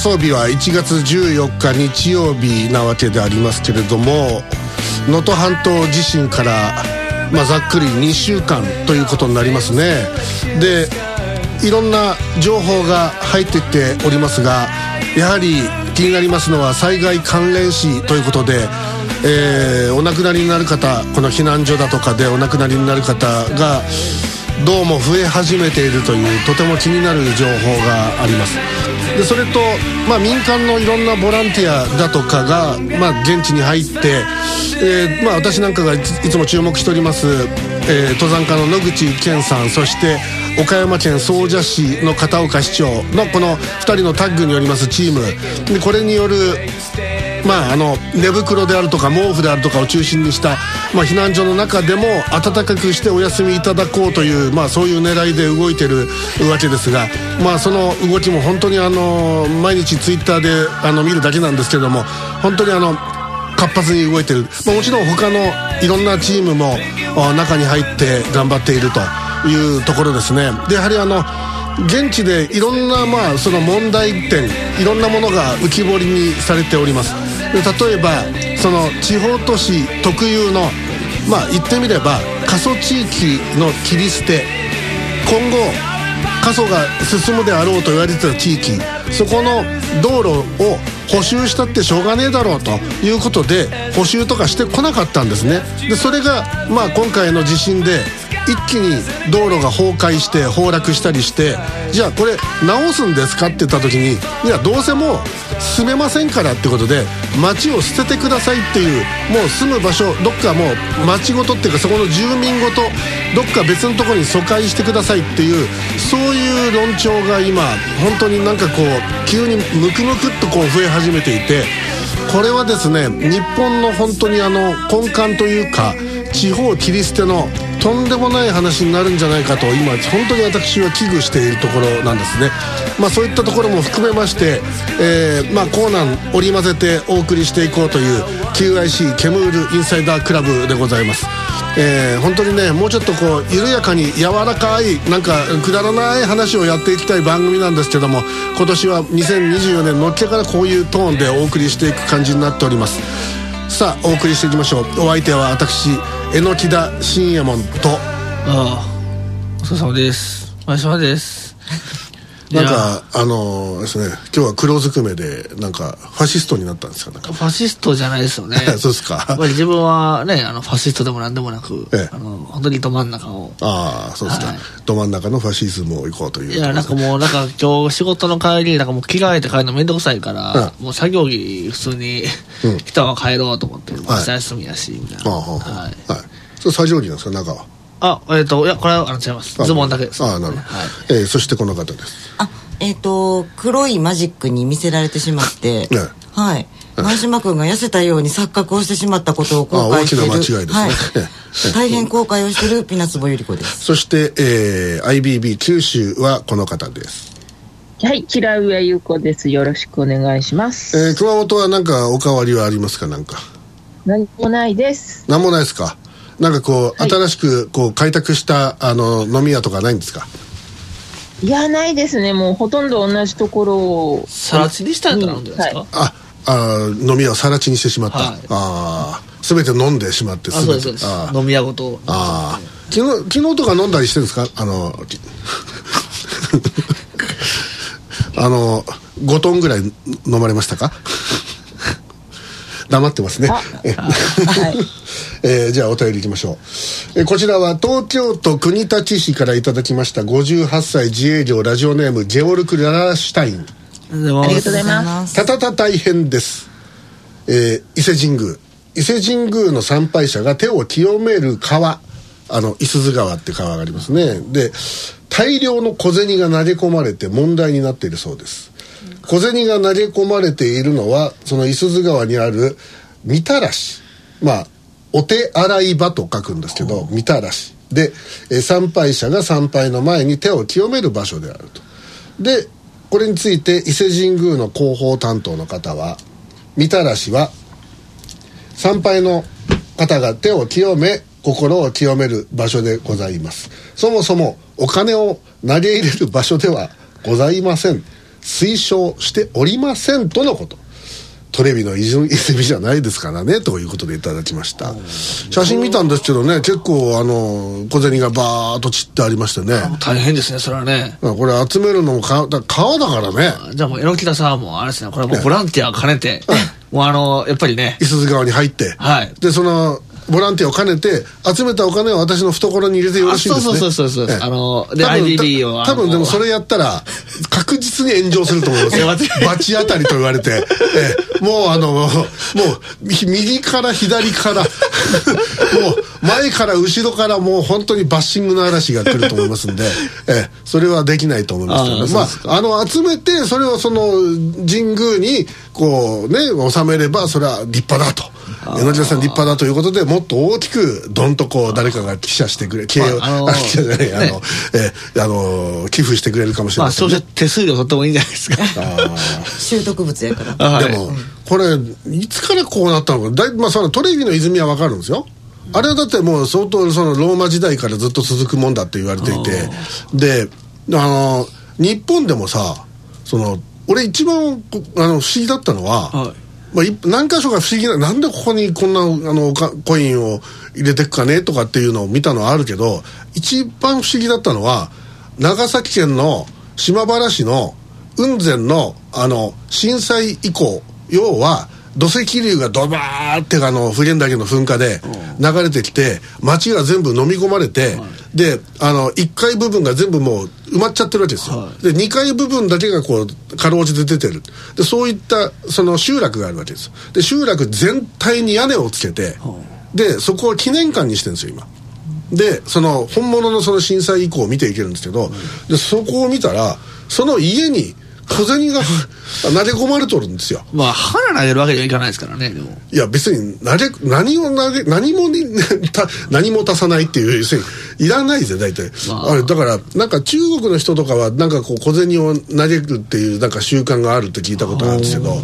送日は1月14日日曜日なわけでありますけれども能登半島地震から、まあ、ざっくり2週間ということになりますね。でいろんな情報が入ってきておりますがやはり気になりますのは災害関連死ということで、えー、お亡くなりになる方この避難所だとかでお亡くなりになる方がどうも増え始めているというとても気になる情報があります。でそれと、まあ、民間のいろんなボランティアだとかが、まあ、現地に入って、えーまあ、私なんかがいつも注目しております、えー、登山家の野口健さんそして岡山県総社市の片岡市長のこの2人のタッグによりますチーム。でこれによるまあ、あの寝袋であるとか毛布であるとかを中心にした、まあ、避難所の中でも暖かくしてお休みいただこうという、まあ、そういう狙いで動いてるわけですが、まあ、その動きも本当にあの毎日ツイッターであの見るだけなんですけども本当にあの活発に動いてる、まあ、もちろん他のいろんなチームも中に入って頑張っているというところですね。でやはりあの現地でいろんなまあその問題点いろんなものが浮き彫りにされております。例えばその地方都市特有のまあ言ってみれば過疎地域の切り捨て。今後過疎が進むであろうと言われてた地域。そこの道路を補修したってしょうがねえだろうということで補修とかしてこなかったんですね。でそれがまあ今回の地震で一気に道路が崩壊して崩落したりしてじゃあこれ直すんですかって言った時にいやどうせもう住めませんからってことで町を捨ててくださいっていうもう住む場所どっかもう町ごとっていうかそこの住民ごとどっか別のとこに疎開してくださいっていうそういう論調が今本当になんかこう急にムクムクっとこう増え始めていてこれはですね日本の本当にあの根幹というか地方切り捨てのとんでもない話になるんじゃないかと今本当に私は危惧しているところなんですね、まあ、そういったところも含めまして、えーまあ、コーナー織り交ぜてお送りしていこうという QIC ケムールインサイダークラブでございます、えー、本当にねもうちょっとこう緩やかに柔らかいなんかくだらない話をやっていきたい番組なんですけども今年は2024年のっけからこういうトーンでお送りしていく感じになっております。さあお送りしていきましょう。お相手は私榎木田信也門と。ああお疲れ様です。お疲れ様です。なんかあのー、ですね今日は黒ずくめでなんかファシストになったんですかファシストじゃないですよね。そうですか。自分はねあのファシストでもなんでもなく、ええ、あの本当にど真ん中を。ああそうですか、はい、ど真ん中のファシズムを行こうといういやなんかもうなんか今日仕事の帰りなんかもう着替えて帰るの面倒くさいから、うん、もう作業着普通に、うん、来たは帰ろうと思って、明日休みやしみたいな、はい、はい。はい。それ作業着なんですか中は？あえっ、ー、といやこれはあの違います。ズボンだけです。ああなるほど、はい。えー、そしてこの方です。あえっ、ー、と黒いマジックに見せられてしまって、ね、はい。前島君が痩せたように錯覚をしてしまったことを後悔している大きな間違いですね、はい。大変後悔をしているピナツボゆり子です。そして、えー、IBB 九州はこの方です。はい、平上優子です。よろしくお願いします。えー、熊本は何かお変わりはありますか、なんか。何もないです。何もないですか？なんかこう、はい、新しくこう開拓したあの飲み屋とかないんですか？いやないですね。もうほとんど同じところを。さら地にしたんじゃないですか？はい、あ、あ飲み屋をさら地にしてしまった。はい、ああ、すべて飲んでしまってすべて。飲み屋ごと。ああ、昨日昨日とか飲んだりしてるんですか？あの。あの5トンぐらい飲まれましたか？黙ってますね。はい、えー、じゃあお便りいきましょう。えー、こちらは東京都国立市からいただきました58歳自営業ラジオネームジェオルク・ララシュタイン。ありがとうございます。たたた大変です。えー、伊勢神宮。伊勢神宮の参拝者が手を清める川。あの、伊豆川って川がありますね。で、大量の小銭が投げ込まれて問題になっているそうです。小銭が投げ込まれているのはその五十鈴川にあるみたらしまあお手洗い場と書くんですけどみたらし。で、え参拝者が参拝の前に手を清める場所であると。でこれについて伊勢神宮の広報担当の方はみたらしは参拝の方が手を清め心を清める場所でございます。そもそもお金を投げ入れる場所ではございません。推奨しておりませんとのことトレビの泉じゃないですからねということでいただきました。写真見たんですけどね結構あの小銭がバーッと散ってありましてね。大変ですねそれはね。これ集めるのも川だ川だからね。じゃあもう榎田さんもあれですねこれはもうボランティアを兼ねて、もうあのやっぱりね。五十鈴川に入って。はい。でそのボランティアを兼ねて集めたお金を私の懐に入れてよろしいんですね。そうそうそうそう、あので IBB を多分でもそれやったら確実に炎上すると思います。よ 罰当たりと言われて、ええ、もうあのもう右から左から もう前から後ろからもう本当にバッシングの嵐が来ると思いますんで、ええ、それはできないと思いますけど、ね、まああの集めてそれをその神宮にこうね収めればそれは立派だと。榎田さん立派だということでもっと大きくどんとこう誰かが記者してくれ経営を、あ、記者じゃない、あの、えあの寄付してくれるかもしれません、ね、まあ、手数料取ってもいいんじゃないですか。習得物やから。でも、これいつからこうなったのかだい、まあ、そのトレビの泉は分かるんですよ。あれはだってもう相当そのローマ時代からずっと続くもんだって言われていて。であの日本でもさその俺一番あの不思議だったのは、はい。まあ、何箇所か不思議ななんでここにこんなあのコインを入れてくかねとかっていうのを見たのはあるけど一番不思議だったのは長崎県の島原市の雲仙のあの震災以降要は土石流がドバーってあの普賢岳の噴火で流れてきて町が全部飲み込まれて、はい、であの1階部分が全部もう埋まっちゃってるわけですよ、はい、で2階部分だけがこうかろうじて出てる。でそういったその集落があるわけです。で集落全体に屋根をつけて、はい、でそこを記念館にしてるんですよ今。でその本物のその震災以降を見ていけるんですけど、でそこを見たらその家に小銭が 投げ込まれとるんですよ。まあ花投げるわけにはいかないですからねでも。いや別に投げ何を投げ何もに 何も足さないっていう要するにいらないぜ大体、まあ、あれだからなんか中国の人とかはなんかこう小銭を投げるっていうなんか習慣があるって聞いたことあるんですけど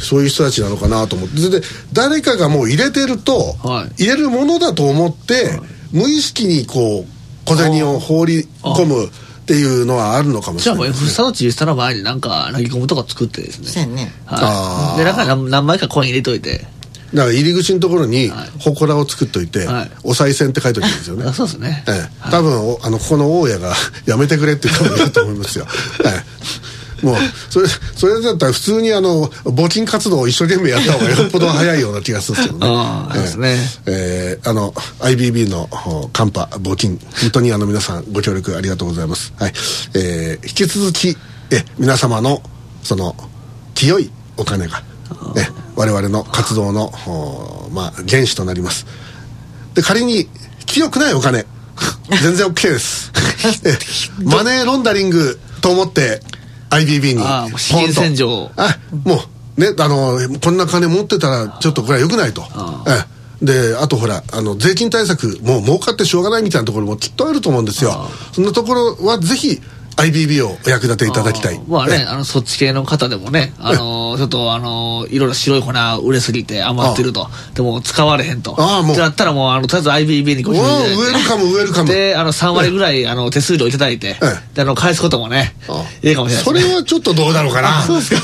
そういう人たちなのかなと思って。で誰かがもう入れてると、はい、入れるものだと思って、はい、無意識にこう小銭を放り込むっていうのはあるのかもしれない、ね、じゃあ F スタの小さな前になんか投げ込むとか作ってですね。そうやね、はい、で中に何枚かコイン入れといて。だから入り口のところに祠を作っといて、はい、お賽銭って書いておいてるんですよね。そうですね、ええ、多分あのここの大家が やめてくれって言ったらいいと思いますよ、ええもうそれそれだったら普通にあの募金活動を一生懸命やった方がよっぽど早いような気がするんですけどね。ああ、えー、ですね。えー、あの IBB のカンパ募金。本当にあの皆さんご協力ありがとうございます。はい。えー、引き続きえ皆様のその清いお金がえ我々の活動のまあ原資となります。で仮に清くないお金。全然 OK です。マネーロンダリングと思って IBB に。ああ資源洗浄あもうねあのこんな金持ってたらちょっとこれはよくないと。えであとほらあの税金対策もう儲かってしょうがないみたいなところもきっとあると思うんですよ。そんなところはぜひ IBB をお役立ていただきたい。まあね、あの、そっち系の方でもね、あの、ちょっとあの、いろいろ白い粉売れすぎて余ってると。でも使われへんと。ああ、もう。だったらもう、あの、とりあえず IBB にご注意ウェルカム、ウェルカム。で、あの、3割ぐらい、あの、手数料いただいて、で、あの、返すこともね、いいかもしれない。それはちょっとどうだろうかな。そうですか。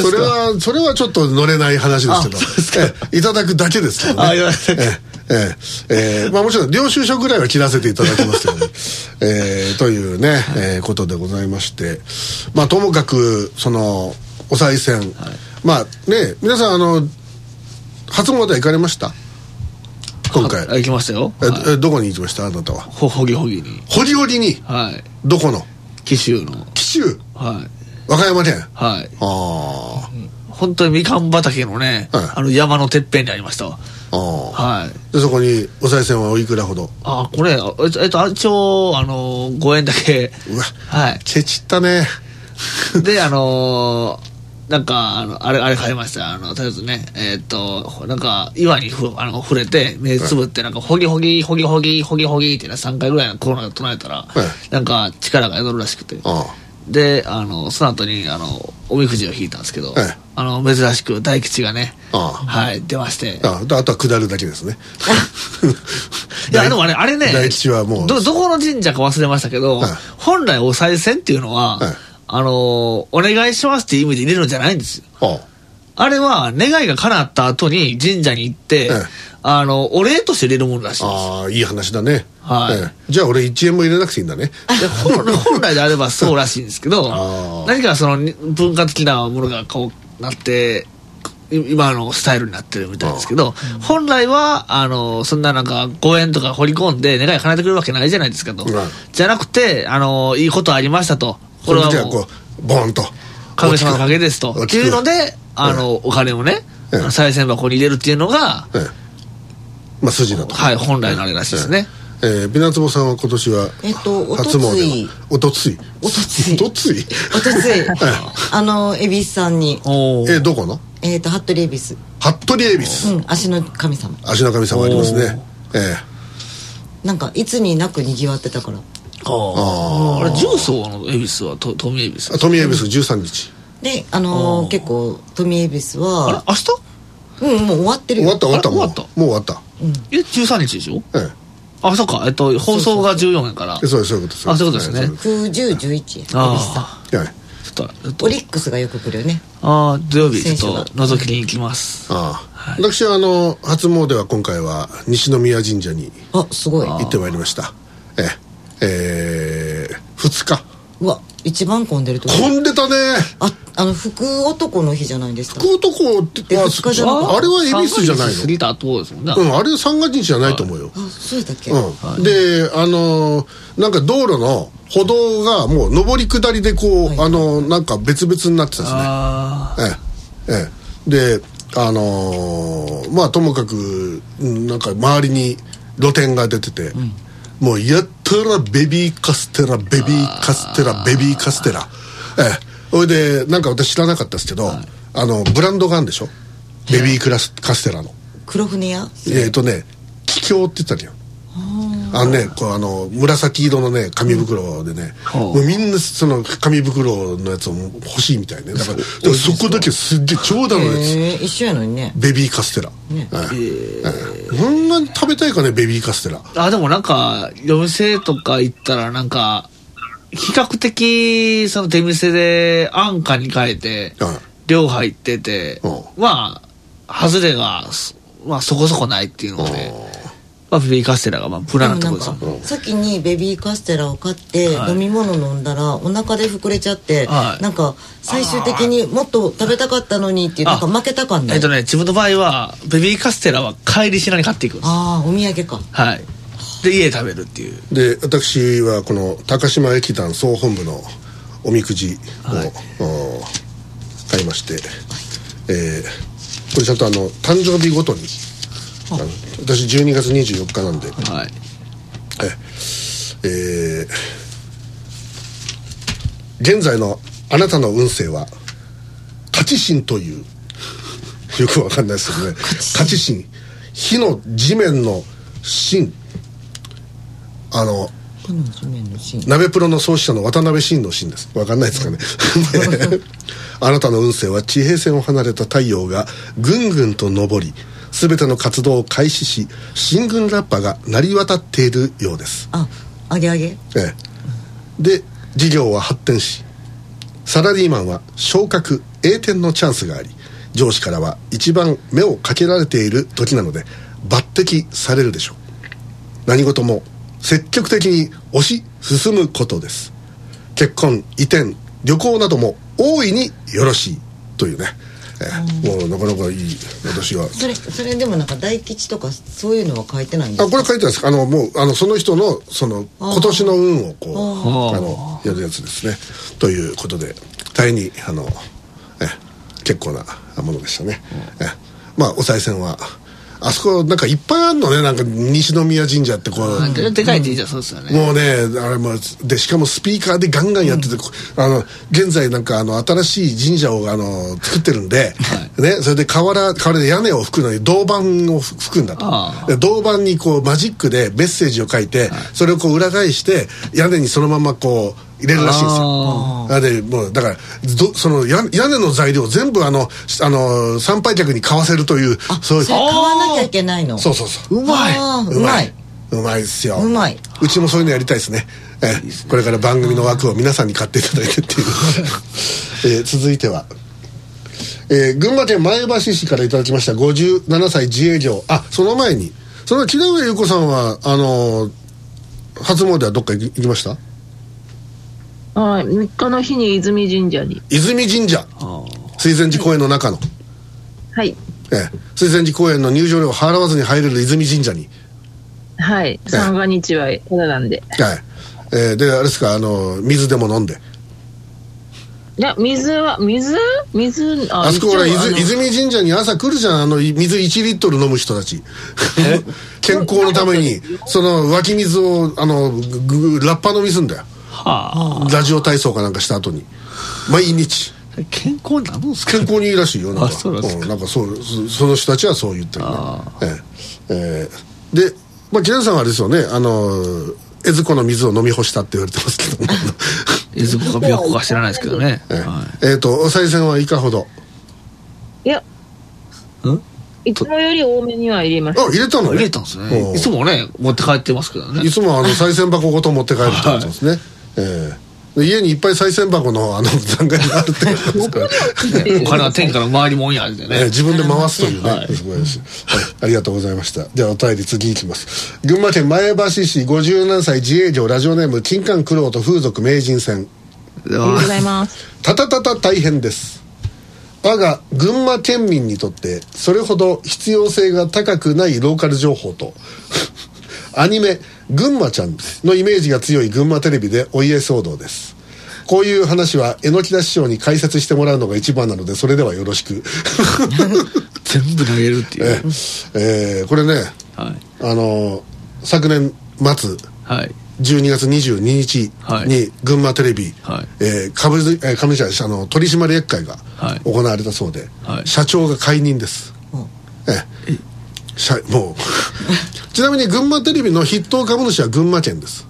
それは、それはちょっと乗れない話ですけど。いただくだけですけどね。あ、いただく。えええー、まあもちろん領収書ぐらいは切らせていただきますけどね、えー、というね、えー、ことでございまして。まあともかくそのお賽銭、はい、まあね皆さんあの初詣行かれました？今回。行きましたよ、え、はい、どこに行きました？あなたは。ほほぎほぎに。ほぎほぎに？はい。どこの？紀州の。紀州？はい。和歌山県？はい。ああ、うん。本当にみかん畑のね、はい、あの山のてっぺんにありましたはい。でそこにお賽銭はおいくらほど？あこれえっと一応あの5円だけ。うわ。はい。ケチったね。であのなんか、あの、あれ、あれ買いました。あの、とりあえずね、えーっと、なんか、岩にふ、あの、触れて、目つぶって、なんか、ほぎほぎ、ほぎほぎ、ほぎほぎってな、3回ぐらいのコロナが唱えたら、はい。なんか、力が宿るらしくて。あ。で、あの、その後に、あの、おみくじを引いたんですけど、はいあの、珍しく大吉がね、あはい、出まして。ああとは下るだけですね。いや、でもあれ、あれね、大吉はもう。ど、どこの神社か忘れましたけど、はい。本来お賽銭っていうのは、はい。あのーお願いしますっていう意味で入れるんじゃないんですよ。ああ。れは、願いが叶った後に神社に行って、ええ。あの、お礼として入れるものらしいんです。ああいい話だね。はい。ええ。じゃあ俺1円も入れなくていいんだね。で本本来であればそうらしいんですけど 何かそのに文化的なものがこうなってい今のスタイルになってるみたいですけど本来はあのそんななんかご縁とか掘り込んで願い叶えてくれるわけないじゃないですかと、うん。じゃなくてあのいいことありましたと。これはもうボンと。神様のおかげですと。っていうのであのお金をねええあの賽銭箱に入れるっていうのがええまあ筋だと。はい本来のあれらしいですねえー、美夏坊さんは今年はえっとおとつい。初詣はおとつい。おとつい。おとつい？おとつい。あの恵比寿さんに。えー、どこの？えっ、と服部恵比寿。服部恵比寿。うん足の神様。足の神様ありますね。えなんかいつになくにぎわってたから。ああれ重曹の恵比寿はと富恵比寿。え富恵比寿13日。であのー結構富恵比寿あれは明日？うんもう終わってるよ。終わった終わったもう。あ終わった？もう終わった。え13日でしょ？えあそっか。えっと放送が14やから。えそうですそういうこと。ですあそういうことですね。はい91011恵比寿さんあそうはいあちょオリックスがよく来るよね。ああ土曜日ちょっと覗きに行きます。ああ、私はあの初詣は今回は西宮神社にあすごい。行ってまいりました。ええ。えー、2日。うわ一番混んでるとこ。混んでたね。ああの福男の日じゃないですか。福男ってああれは恵比寿じゃない過ぎた後ですもんねのうんあれ三が日じゃないと思うよ。あそうだっけ、うん、であのーなんか道路の歩道がもう上り下りでこう、はい。あのーなんか別々になってたんですね。ああええええ。であのーまあともかくうんなんか周りに露店が出てて、もうやったらベビーカステラベビーカステラベビーカステラ。ええ。それでなんか私知らなかったですけど、あのブランドがあるんでしょ？ベビークラスカステラの。黒船屋？えっ、とね桔梗って言ったのよあのねこうあの紫色のね紙袋でね、もうみんなその紙袋のやつを欲しいみたいね。だからそこだけすっげえ長蛇のやつ一緒やのにね。ベビーカステラ、ね。はいはいこんなに食べたいかねベビーカステラ。あでもなんか夜店とか行ったらなんか比較的その出店で安価に変えてはい量入っててうまあ外れがそまあそこそこないっていうのでまあベビーカステラがまあ無で難なとこです先にベビーカステラを買ってはい。飲み物飲んだらお腹で膨れちゃってはい。なんか最終的にもっと食べたかったのにっていうなんか負けた感ねえっとね自分の場合はベビーカステラは帰りしなに買っていくんです。ああお土産か。はい。で家で食べるっていう。で私はこの高島駅団総本部のおみくじを、はい。お買いまして、えーこれちゃんとあの誕生日ごとに私12月24日なんで。はい。えー現在のあなたの運勢は勝ち心という。よくわかんないですけどね。勝ち心。火の地面の心あの鍋プロの創始者の渡辺晋の晋です。わかんないですかね。で あなたの運勢は地平線を離れた太陽がぐんぐんと昇り全ての活動を開始し新軍ラッパが鳴り渡っているようです。ああげあげ？ええ。で事業は発展しサラリーマンは昇格栄転のチャンスがあり上司からは一番目をかけられている時なので抜擢されるでしょう。何事も積極的に推し進むことです。結婚移転旅行なども大いによろしいというね、えうなかなかいい。私は。それそれでもなんか大吉とかそういうのは書いてないんですか？あこれ書いてあるんです。かあのもうあのその人のその今年の運をこうあのやるやつですね。ということで大変にあのえ結構なものでしたね、えまあお賽銭はあそこなんかいっぱいあるのね。なんか西宮神社ってこう。ででかい神社そうですよね、もうねあれもでしかもスピーカーでガンガンやってて、あの現在なんかあの新しい神社をあの作ってるんで、ね、それで瓦瓦で屋根を拭くのに銅板を拭くんだと。銅板にこうマジックでメッセージを書いて、それをこう裏返して屋根にそのままこう入れるらしいんですよ。あでもうだからどその屋屋根の材料全部あのあの参拝客に買わせるというそういう。買わなきゃいけないの？そうそうそう。うまい。うまい。うまい。ですよ。うまい。うちもそういうのやりたいですね。えこれから番組の枠を皆さんに買っていただいてっていう、えー続いては、えー群馬県前橋市からいただきました。57歳自営業。あその前に。その木上優子さんはあのー初詣はどっか行きました？はい。3日の日に泉神社に。泉神社？あ水前寺公園の中の、はい。えー水前寺公園の入場料を払わずに入れる泉神社に。はい。三が日はただなんで。はい、えーであれですか？あのー水でも飲んで。いや、水は、水？水、ああそこほら泉泉神社に朝来るじゃん？あのい水1リットル飲む人たち。健康のために。その湧き水をあのラッパ飲みすんだよはあ。ラジオ体操かなんかした後に。毎日。健康になるんですか？健康にいいらしいよなんか。あそうなんですか？んなんかそうそその人たちはそう言ってるね。あええ。ええ。でまあ木田さんはあれですよね。あの江津湖の水を飲み干したって言われてますけども。いずこか琵琶湖か知らないですけどね、ええ。はえーとお賽銭はいかほど？いや、い、んいつもより多めには入れましあた。入れたのね。入れたんですおねう。いつもね持って帰ってますけどね。いつもあの賽銭箱ごと持って帰るってことですね、ええ。で家にいっぱい賽銭箱のあの残骸があるってことですから、ね お金は天から回りもんやでええね自分で回すというね、はい。すごいです、はい、ありがとうございました。ではお便り次いきます。群馬県前橋市57歳自営業ラジオネーム金柑九郎と風俗名人戦。ありがとうございます。たたたた大変です。我が群馬県民にとってそれほど必要性が高くないローカル情報とアニメ「群馬ちゃん」のイメージが強い群馬テレビでお家騒動です。こういう話は榎木田師匠に解説してもらうのが一番なのでそれではよろしく。全部投げるっていう。ええ。ーこれねはい。あの昨年末はい。12月22日はい。に群馬テレビ、はい。えー株式えー株主あの取締役会がはい。行われたそうで、はい。社長が解任です、もう。ちなみに群馬テレビの筆頭株主は群馬県です。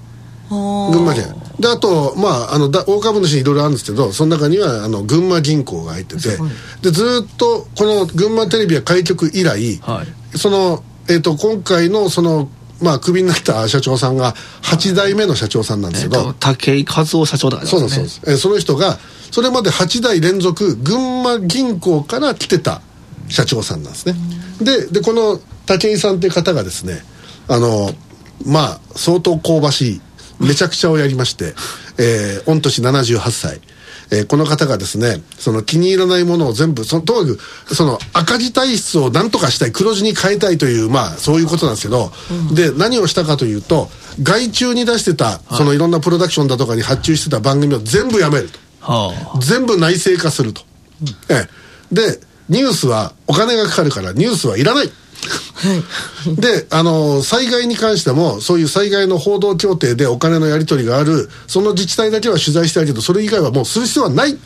はあ群馬県。であとまああのだ大株主いろいろあるんですけどその中にはあの群馬銀行が入っててでずーっとこの群馬テレビは開局以来、はい。その、えー、と今回のそのまあクビになった社長さんが8代目の社長さんなんですけど、と武井和夫社長だからそうそうです、えーその人がそれまで8代連続群馬銀行から来てた社長さんなんですね。ででこの武井さんっていう方がですねあのまあ相当香ばしいめちゃくちゃをやりまして、えー御年78歳。えーこの方がですねその気に入らないものを全部そとにかくその赤字体質を何とかしたい黒字に変えたいというまあそういうことなんですけど、で何をしたかというと外注に出してたそのいろんなプロダクションだとかに発注してた番組を全部やめると。はあ。全部内製化すると、ええ。でニュースはお金がかかるからニュースはいらないであの災害に関してもそういう災害の報道協定でお金のやり取りがあるその自治体だけは取材したいけどそれ以外はもうする必要はない。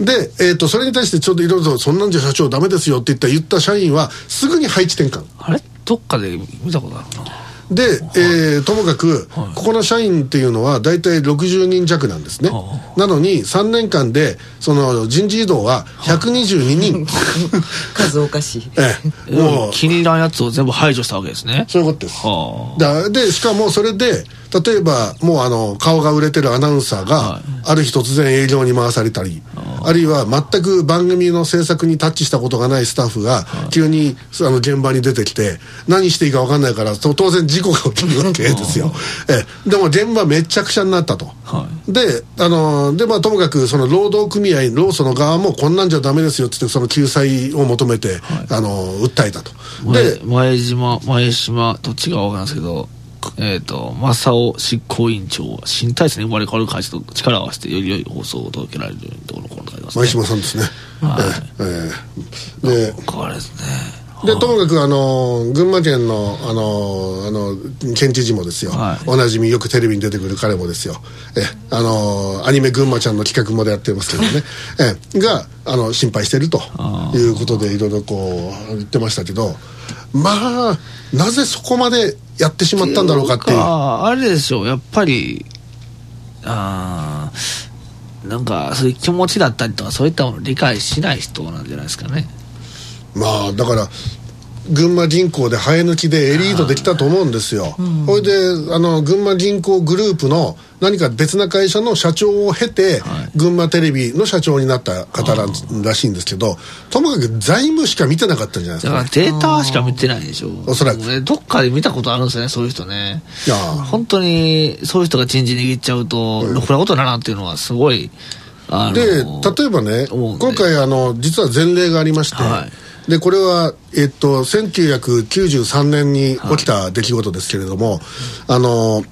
で、えー、とそれに対してちょっといろいろと「そんなんじゃ社長ダメですよ」って言った言った社員はすぐに配置転換。あれ？どっかで見たことあるなで、えーともかく、ここの社員っていうのは大体60人弱なんですね、はなのに3年間でその人事異動は122人、数おかし。いえ。えもう。気に入らんやつを全部排除したわけですね。そういうことです。はだでしかもそれで例えばもうあの顔が売れてるアナウンサーがはある日突然営業に回されたりあるいは全く番組の制作にタッチしたことがないスタッフが急にあの現場に出てきて何していいか分かんないからと当然事故が起きるわけですよ。ええ。でも現場めちゃくちゃになったと。はであのでまあともかくその労働組合労組の側もこんなんじゃダメですよってその救済を求めて、あの訴えたと。いで前前島前島どっちが分からんですけどえっ、と正雄執行委員長は新体制に生まれ変わる会社と力を合わせてより良い放送を届けられるようにところこの書いてますね。前島さんですね、はい。ええええでこれですねでともかくあの群馬県のあのあの県知事もですよ、はい。おなじみよくテレビに出てくる彼もですよ。えあのアニメ群馬ちゃんの企画もでやってますけどね。えがあの心配してるということでいろいろこう言ってましたけど。まあなぜそこまでやってしまったんだろうかっていう。ああれでしょう。やっぱりあーなんかそういう気持ちだったりとかそういったものを理解しない人なんじゃないですかねまあだから群馬銀行で生え抜きでエリートできたと思うんですよ、それであの群馬銀行グループの何か別な会社の社長を経て、群馬テレビの社長になった方なんらしいんですけどともかく財務しか見てなかったんじゃないですだかからデータしか見てないでしょ。おそらく。ねどっかで見たことあるんですよねそういう人ね。いや。本当にそういう人が人事握っちゃうと、ろくなことだなっていうのはすごいで例えばね今回あの実は前例がありまして、はいでこれは、えっと、1993年に起きた出来事ですけれども、あの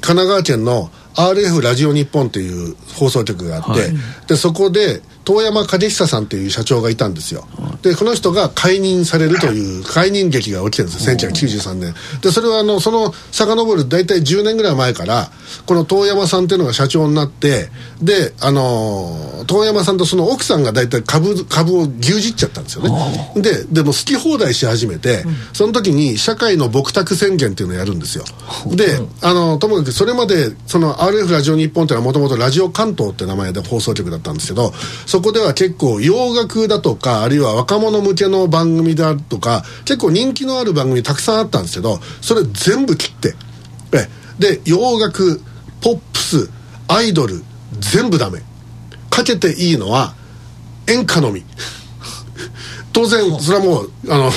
神奈川県の RF ラジオ日本っていう放送局があって、はい。でそこで遠山景久さんっていう社長がいたんですよ、でこの人が解任されるという 解任劇が起きてるんですよ。1993年。でそれはあのその遡る大体10年ぐらい前からこの遠山さんっていうのが社長になってであの遠山さんとその奥さんが大体株株を牛耳っちゃったんですよね。ででも好き放題し始めて、その時に社会の僕宅宣言っていうのをやるんですよ。であのともかくそれまでその RF ラジオ日本っていうのはもともとラジオ関東って名前で放送局だったんですけどそそこでは結構洋楽だとかあるいは若者向けの番組だとか結構人気のある番組たくさんあったんですけどそれ全部切って。えで洋楽ポップスアイドル全部ダメ。かけていいのは演歌のみ。当然それはもうあの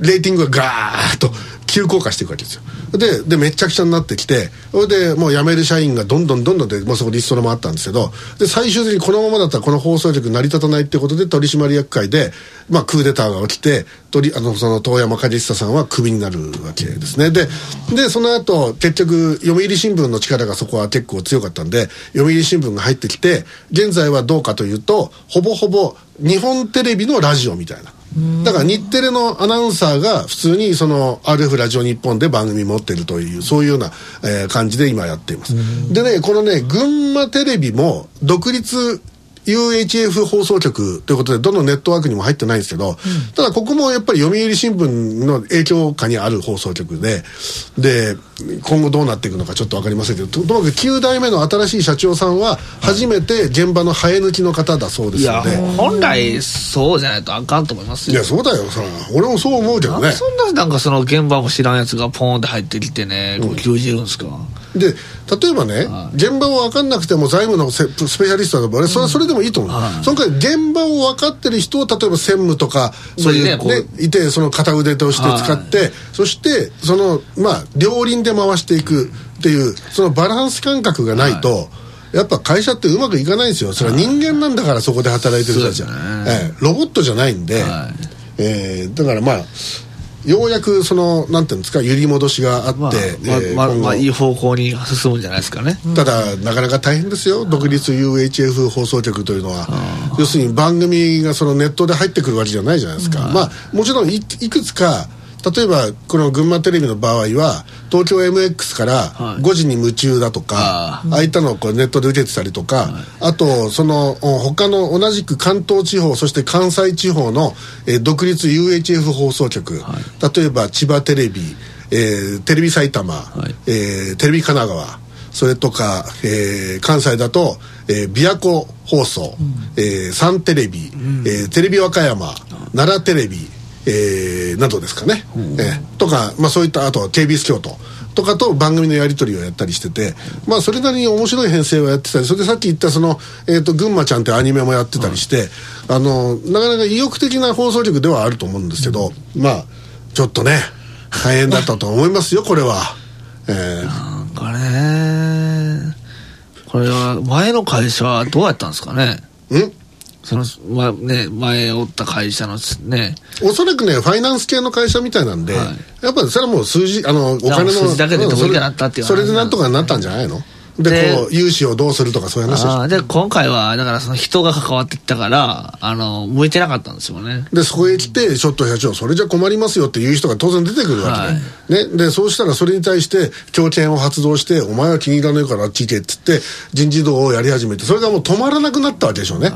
レーティングがガーッと急降下していくわけですよ。ででめちゃくちゃになってきてそれでもう辞める社員がどんどんどんどんで、もうそこリストラもあったんですけどで最終的にこのままだったらこの放送局成り立たないってことで取締役会で、まあ、クーデターが起きて取りあのその遠山景久さんはクビになるわけですね。ででその後結局読売新聞の力がそこは結構強かったんで読売新聞が入ってきて現在はどうかというとほぼほぼ日本テレビのラジオみたいな。だから日テレのアナウンサーが普通にその RF ラジオ日本で番組持ってるというそういうような、えー感じで今やっています。でねこのね群馬テレビも独立 UHF 放送局ということでどのネットワークにも入ってないんですけど、ただここもやっぱり読売新聞の影響下にある放送局でで今後どうなっていくのかちょっと分かりませんけどとともかく9代目の新しい社長さんは初めて現場の生え抜きの方だそうですので。本来そうじゃないとあかんと思いますよ。いやそうだよそら。俺もそう思うけどね。そんななんかその現場も知らんやつがポーンって入ってきてねこう牛耳るんですか、で例えばね、現場を分かんなくても財務のセスペシャリストだと俺それはそれでもいいと思う、はい。その代わり現場を分かってる人を例えば専務とかそういうねいてその片腕として使って、そしてそのまあ両輪で回していくっていうそのバランス感覚がないと、やっぱ会社ってうまくいかないんですよ。それは人間なんだからそこで働いてる人たちは、ええロボットじゃないんで、はい。えーだからまあようやくそのなんていうんですか揺り戻しがあって、まあえーまあまいい方向に進むんじゃないですかね、ただなかなか大変ですよ。独立 UHF 放送局というのは。要するに番組がそのネットで入ってくるわけじゃないじゃないですか、まあもちろんいいくつか例えばこの群馬テレビの場合は東京 MX からはい。5時に夢中だとか、あああいったのをこうネットで受けてたりとか、あとそのお他の同じく関東地方そして関西地方の、えー独立 UHF 放送局、例えば千葉テレビ、えーテレビ埼玉、い。えーテレビ神奈川それとか、えー関西だと、えー、琵琶湖放送、えーサンテレビ、えーテレビ和歌山、奈良テレビ、えーなどですかね、えーとか、まあ、そういったあとは KBS 京都とかと番組のやり取りをやったりしてて、まあ、それなりに面白い編成をやってたりそれでさっき言ったその、えー、と群馬ちゃんってアニメもやってたりして、あのなかなか意欲的な放送局ではあると思うんですけど、まあちょっとね大変だったと思いますよこれは。えー。なんかねこれは前の会社はどうやったんですかね？ん？その、まね、前おった会社のね。おそらくね、ファイナンス系の会社みたいなんで、はい。やっぱりそれはもう数字、あの、お金の、数字だけでどうになったっていうそれでなんとかなったんじゃないの？でこう融資をどうするとかそういう話で今回はだからその人が関わってきたからあの向いてなかったんですよね。でそこへ来てちょっと社長それじゃ困りますよっていう人が当然出てくるわけね,、ねでそうしたらそれに対して強権を発動してお前は気に入らないからあっち行けっつって人事道をやり始めてそれがもう止まらなくなったわけでしょうね。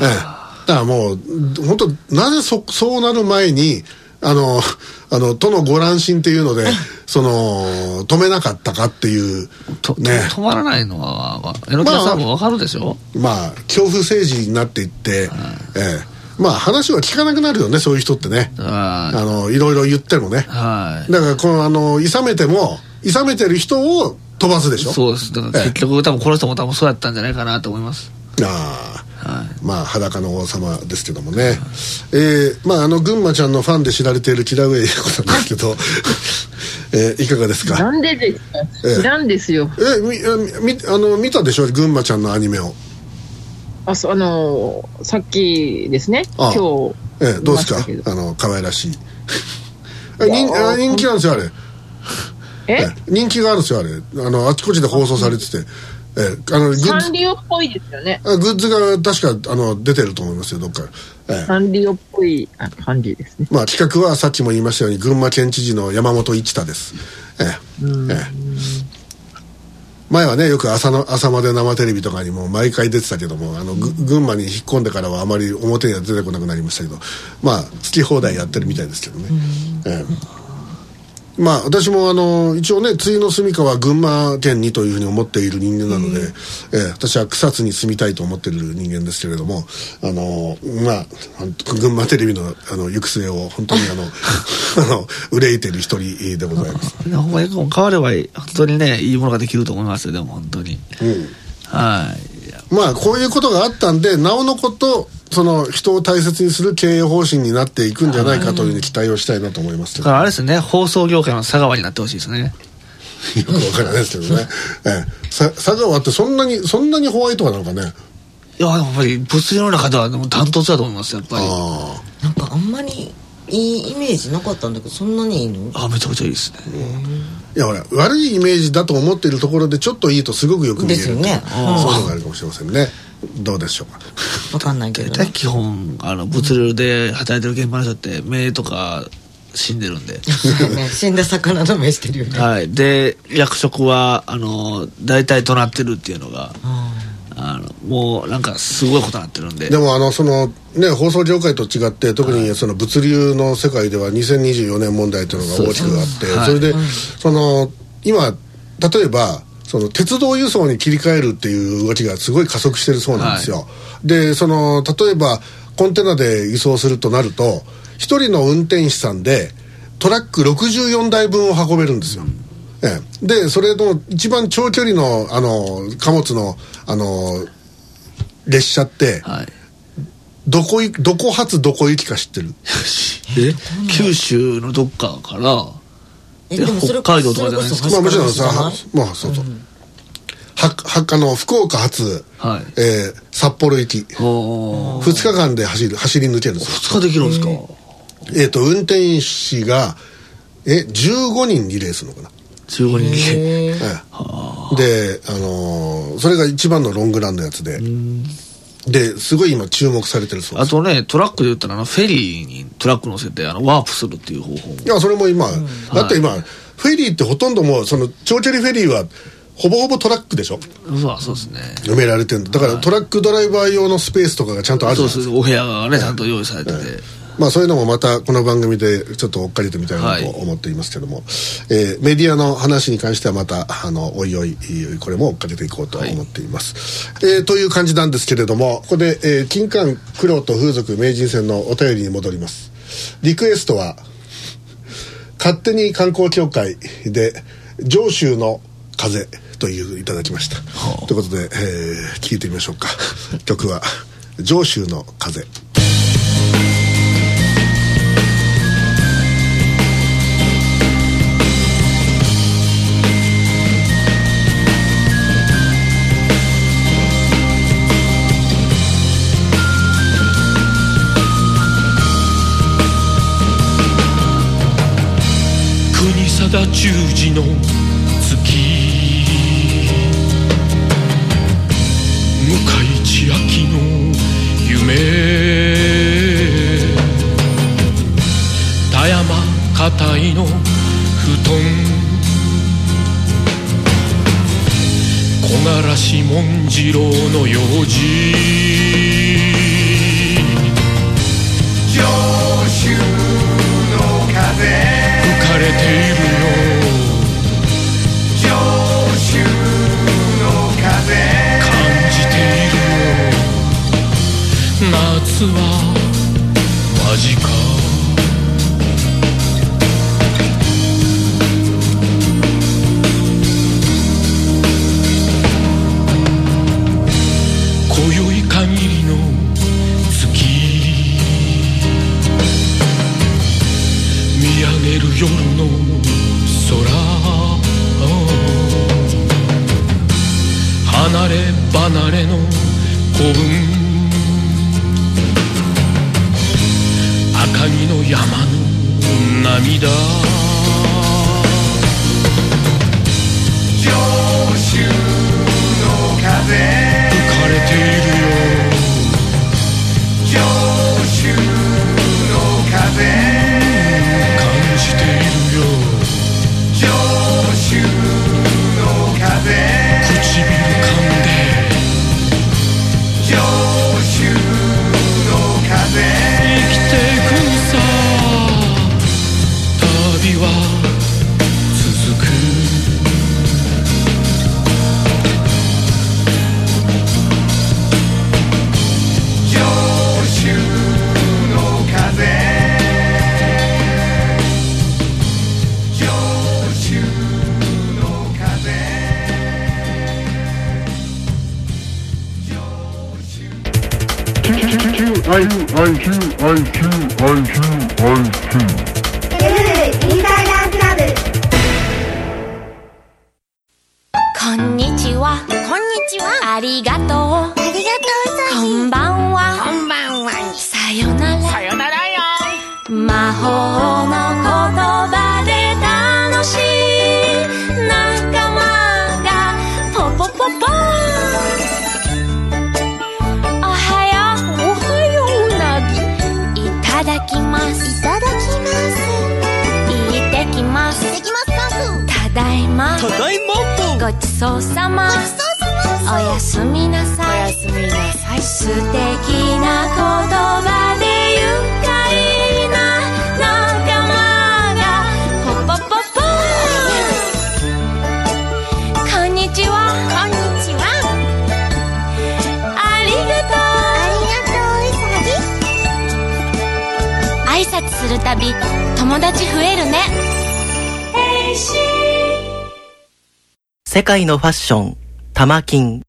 ええ。だからもう本当なぜそそうなる前にあのあの都のご乱心っていうのでその止めなかったかっていうとね。止まらないのはまあ榎田さんも分かるでしょ、まあ恐怖政治になっていって、ええ。まあ話は聞かなくなるよねそういう人ってね。はあのいろいろ言ってもね。いはい。だからこのあの諌めても諌めてる人を飛ばすでしょ？そうです。だからええ。結局多分この人も多分そうやったんじゃないかなと思います。ああはい。まあ裸の王様ですけどもね、えーまああの群馬ちゃんのファンで知られているキラウェイ子さんですけど、えーいかがですか？なんでですか？ええ知らんですよ。えみあみあの見たでしょ？群馬ちゃんのアニメを。あ、そう、あのーさっきですね。ああ今日。えーどうですか？あの可愛らしい。あ人あ。人気なんですよあれ。え？え人気があるんですよあれ。あのあちこちで放送されててえあのグッズ。サンリオっぽいですよね。あグッズが確かあの出てると思いますよどっか、ええ。サンリオっぽいあ感じですね。まあ企画はさっきも言いましたように群馬県知事の山本一太です。ええ。ええ。前はねよく朝の朝まで生テレビとかにも毎回出てたけどもあのぐ群馬に引っ込んでからはあまり表には出てこなくなりましたけどまあ好き放題やってるみたいですけどね、ええまあ私もあの一応ね対の住処は群馬県にというふうに思っている人間なので、ええ私は草津に住みたいと思っている人間ですけれどもあのまあ群馬テレビのあの行く末を本当にあの あの憂いている一人でございます。でほんまに変われば本当にねいいものができると思いますよでも本当に。うん。はい。まあこういうことがあったんでなおのことその人を大切にする経営方針になっていくんじゃないかというふうに期待をしたいなと思いますけど。だからあれですね放送業界の佐川になってほしいですね。よくわからないですけどね、ええ、さ佐川ってそんなにそんなにホワイトなのかね。いややっぱり物流の中ではでもダントツだと思いますやっぱり。あなんかあんまりいいイメージなかったんだけどそんなにいいの？あめちゃくちゃいいですね。あいやほら悪いイメージだと思っているところでちょっといいとすごくよく見えるですよね。そういうのがあるかもしれませんねどうでしょうか？わかんないけど大体基本あの物流で働いてる現場の人って目とか死んでるんで。ね。死んだ魚の目してるよね。はい。で役職はあの大体どなってるっていうのがあのもうなんかすごいことになってるんで。でもあのそのね放送業界と違って特にその物流の世界では2024年問題というのが大きくあってそれでその今例えばその鉄道輸送に切り替えるっていう動きがすごい加速してるそうなんですよ、でその例えばコンテナで輸送するとなると一人の運転手さんでトラック64台分を運べるんですよ、ええ、でそれの一番長距離のあの貨物のあの列車ってはい。どこいどこ発どこ行きか知ってる？え？九州のどっかからえでもそれ北海道とかじゃないですか？まあもちろんさまあそうそう、ははあの福岡発、はい。えー札幌行きおー。2日間で走る走り抜けるんですよ。2日できるんですか？えっ、と運転士がえ15人リレーするのかな？15人でへー。ええ。で、あのーそれが一番のロングランのやつでですごい今注目されてるそうです。あとねトラックで言ったらあのフェリーにトラック乗せてあのワープするっていう方法。もいやそれも今、だって今、フェリーってほとんどもうその長距離フェリーはほぼほぼトラックでしょ？うわそうですね埋められてるんだだからトラックドライバー用のスペースとかがちゃんとあるそうですお部屋がねちゃんと用意されてて、まあそういうのもまたこの番組でちょっと追っかけてみたいなと思っていますけども、えーメディアの話に関してはまたあのおいおいこれも追っかけていこうと思っています、えーという感じなんですけれどもここで、えー金環苦労と風俗名人戦のお便りに戻ります。リクエストは勝手に観光協会で上州の風といういただきました。ということで、えー聞いてみましょうか。曲は上州の風ただ十字の月向井千秋の夢。田山片井の布団木枯らし紋次郎の用事れているよ。上州の風。感じているよ。夏は間近。ちは。こんにちは。ありがとう。ありがとうこんばんは。こんばんは。さよなら。さよならよ。魔法ま。ただいま。ごちそうさま。おやすみなさい。おやすみなさい。素敵な言葉で愉快な仲間がポポポポこんにちは。こんにちは。ありがとう。ありがとう、うさぎ。挨拶するたび友達増えるね。世界のファッション、玉金。